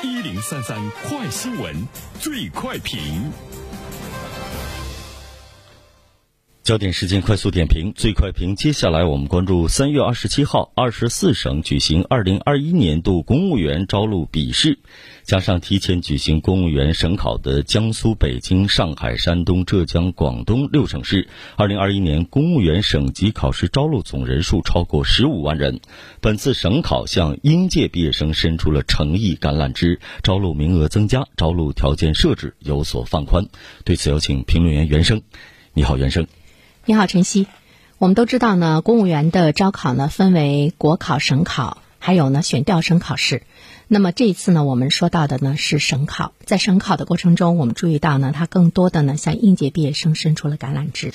一零三三快新闻，最快评。焦点时间快速点评，最快评。接下来我们关注三月二十七号，二十四省举行二零二一年度公务员招录笔试，加上提前举行公务员省考的江苏、北京、上海、山东、浙江、广东六省市，二零二一年公务员省级考试招录总人数超过十五万人。本次省考向应届毕业生伸出了诚意橄榄枝，招录名额增加，招录条件设置有所放宽。对此，有请评论员袁生。你好，袁生。你好，晨曦。我们都知道呢，公务员的招考呢分为国考、省考，还有呢选调生考试。那么这一次呢，我们说到的呢是省考。在省考的过程中，我们注意到呢，它更多的呢向应届毕业生伸出了橄榄枝。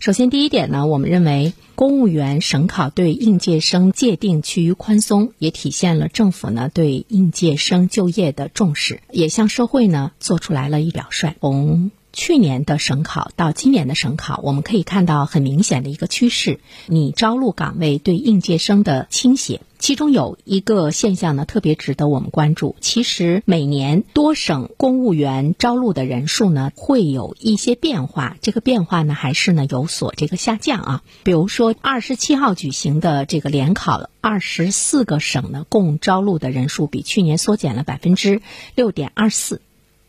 首先，第一点呢，我们认为公务员省考对应届生界定趋于宽松，也体现了政府呢对应届生就业的重视，也向社会呢做出来了一表率。从去年的省考到今年的省考，我们可以看到很明显的一个趋势：你招录岗位对应届生的倾斜。其中有一个现象呢，特别值得我们关注。其实每年多省公务员招录的人数呢，会有一些变化。这个变化呢，还是呢有所这个下降啊。比如说，二十七号举行的这个联考，二十四个省呢，共招录的人数比去年缩减了百分之六点二四。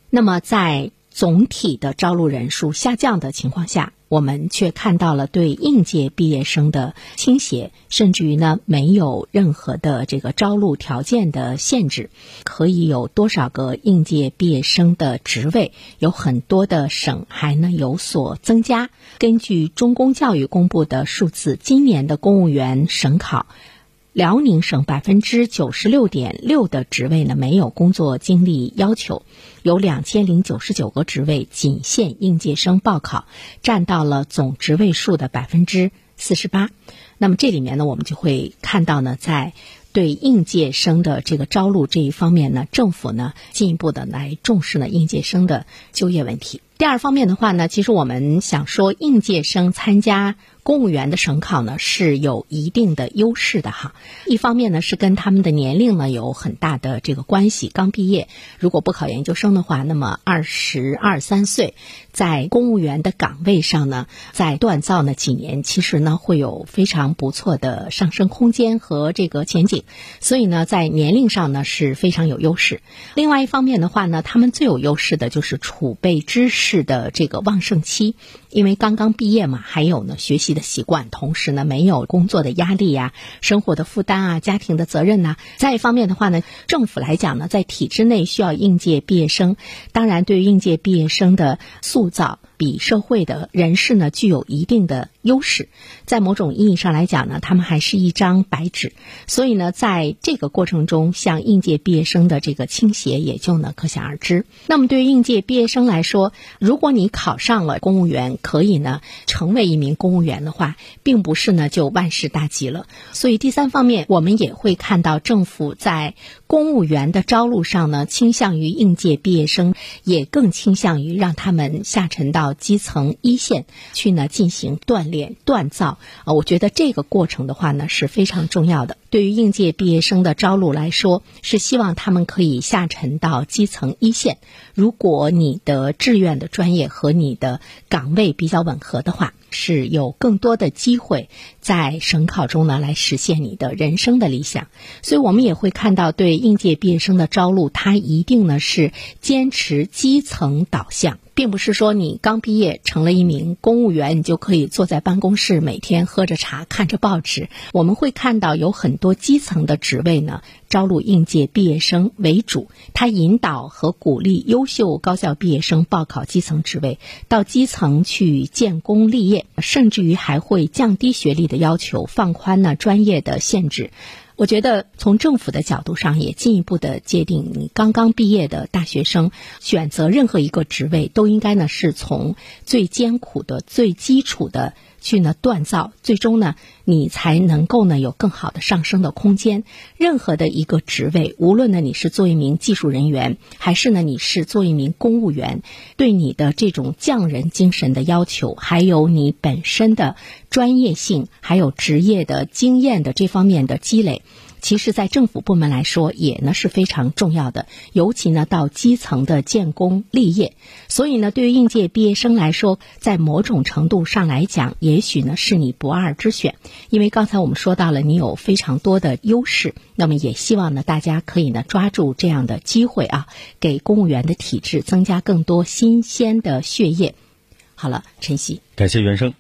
那么在总体的招录人数下降的情况下，我们却看到了对应届毕业生的倾斜，甚至于呢没有任何的这个招录条件的限制，可以有多少个应届毕业生的职位，有很多的省还呢有所增加。根据中公教育公布的数字，今年的公务员省考。辽宁省百分之九十六点六的职位呢没有工作经历要求，有两千零九十九个职位仅限应届生报考，占到了总职位数的百分之四十八。那么这里面呢，我们就会看到呢，在对应届生的这个招录这一方面呢，政府呢进一步的来重视呢应届生的就业问题。第二方面的话呢，其实我们想说，应届生参加。公务员的省考呢是有一定的优势的哈，一方面呢是跟他们的年龄呢有很大的这个关系，刚毕业如果不考研究生的话，那么二十二三岁，在公务员的岗位上呢，在锻造呢几年，其实呢会有非常不错的上升空间和这个前景，所以呢在年龄上呢是非常有优势。另外一方面的话呢，他们最有优势的就是储备知识是的这个旺盛期。因为刚刚毕业嘛，还有呢学习的习惯，同时呢没有工作的压力呀、生活的负担啊、家庭的责任呐。再一方面的话呢，政府来讲呢，在体制内需要应届毕业生，当然对于应届毕业生的塑造。比社会的人士呢具有一定的优势，在某种意义上来讲呢，他们还是一张白纸，所以呢，在这个过程中，向应届毕业生的这个倾斜也就呢可想而知。那么，对于应届毕业生来说，如果你考上了公务员，可以呢成为一名公务员的话，并不是呢就万事大吉了。所以，第三方面，我们也会看到政府在公务员的招录上呢，倾向于应届毕业生，也更倾向于让他们下沉到。基层一线去呢进行锻炼锻造啊，我觉得这个过程的话呢是非常重要的。对于应届毕业生的招录来说，是希望他们可以下沉到基层一线。如果你的志愿的专业和你的岗位比较吻合的话，是有更多的机会在省考中呢来实现你的人生的理想。所以我们也会看到，对应届毕业生的招录，他一定呢是坚持基层导向。并不是说你刚毕业成了一名公务员，你就可以坐在办公室每天喝着茶看着报纸。我们会看到有很多基层的职位呢，招录应届毕业生为主，他引导和鼓励优秀高校毕业生报考基层职位，到基层去建功立业，甚至于还会降低学历的要求，放宽呢专业的限制。我觉得从政府的角度上也进一步的界定，你刚刚毕业的大学生选择任何一个职位，都应该呢是从最艰苦的、最基础的去呢锻造，最终呢你才能够呢有更好的上升的空间。任何的一个职位，无论呢你是做一名技术人员，还是呢你是做一名公务员，对你的这种匠人精神的要求，还有你本身的专业性，还有职业的经验的这方面的积累。其实，在政府部门来说，也呢是非常重要的，尤其呢到基层的建功立业。所以呢，对于应届毕业生来说，在某种程度上来讲，也许呢是你不二之选。因为刚才我们说到了，你有非常多的优势，那么也希望呢大家可以呢抓住这样的机会啊，给公务员的体制增加更多新鲜的血液。好了，晨曦，感谢袁生。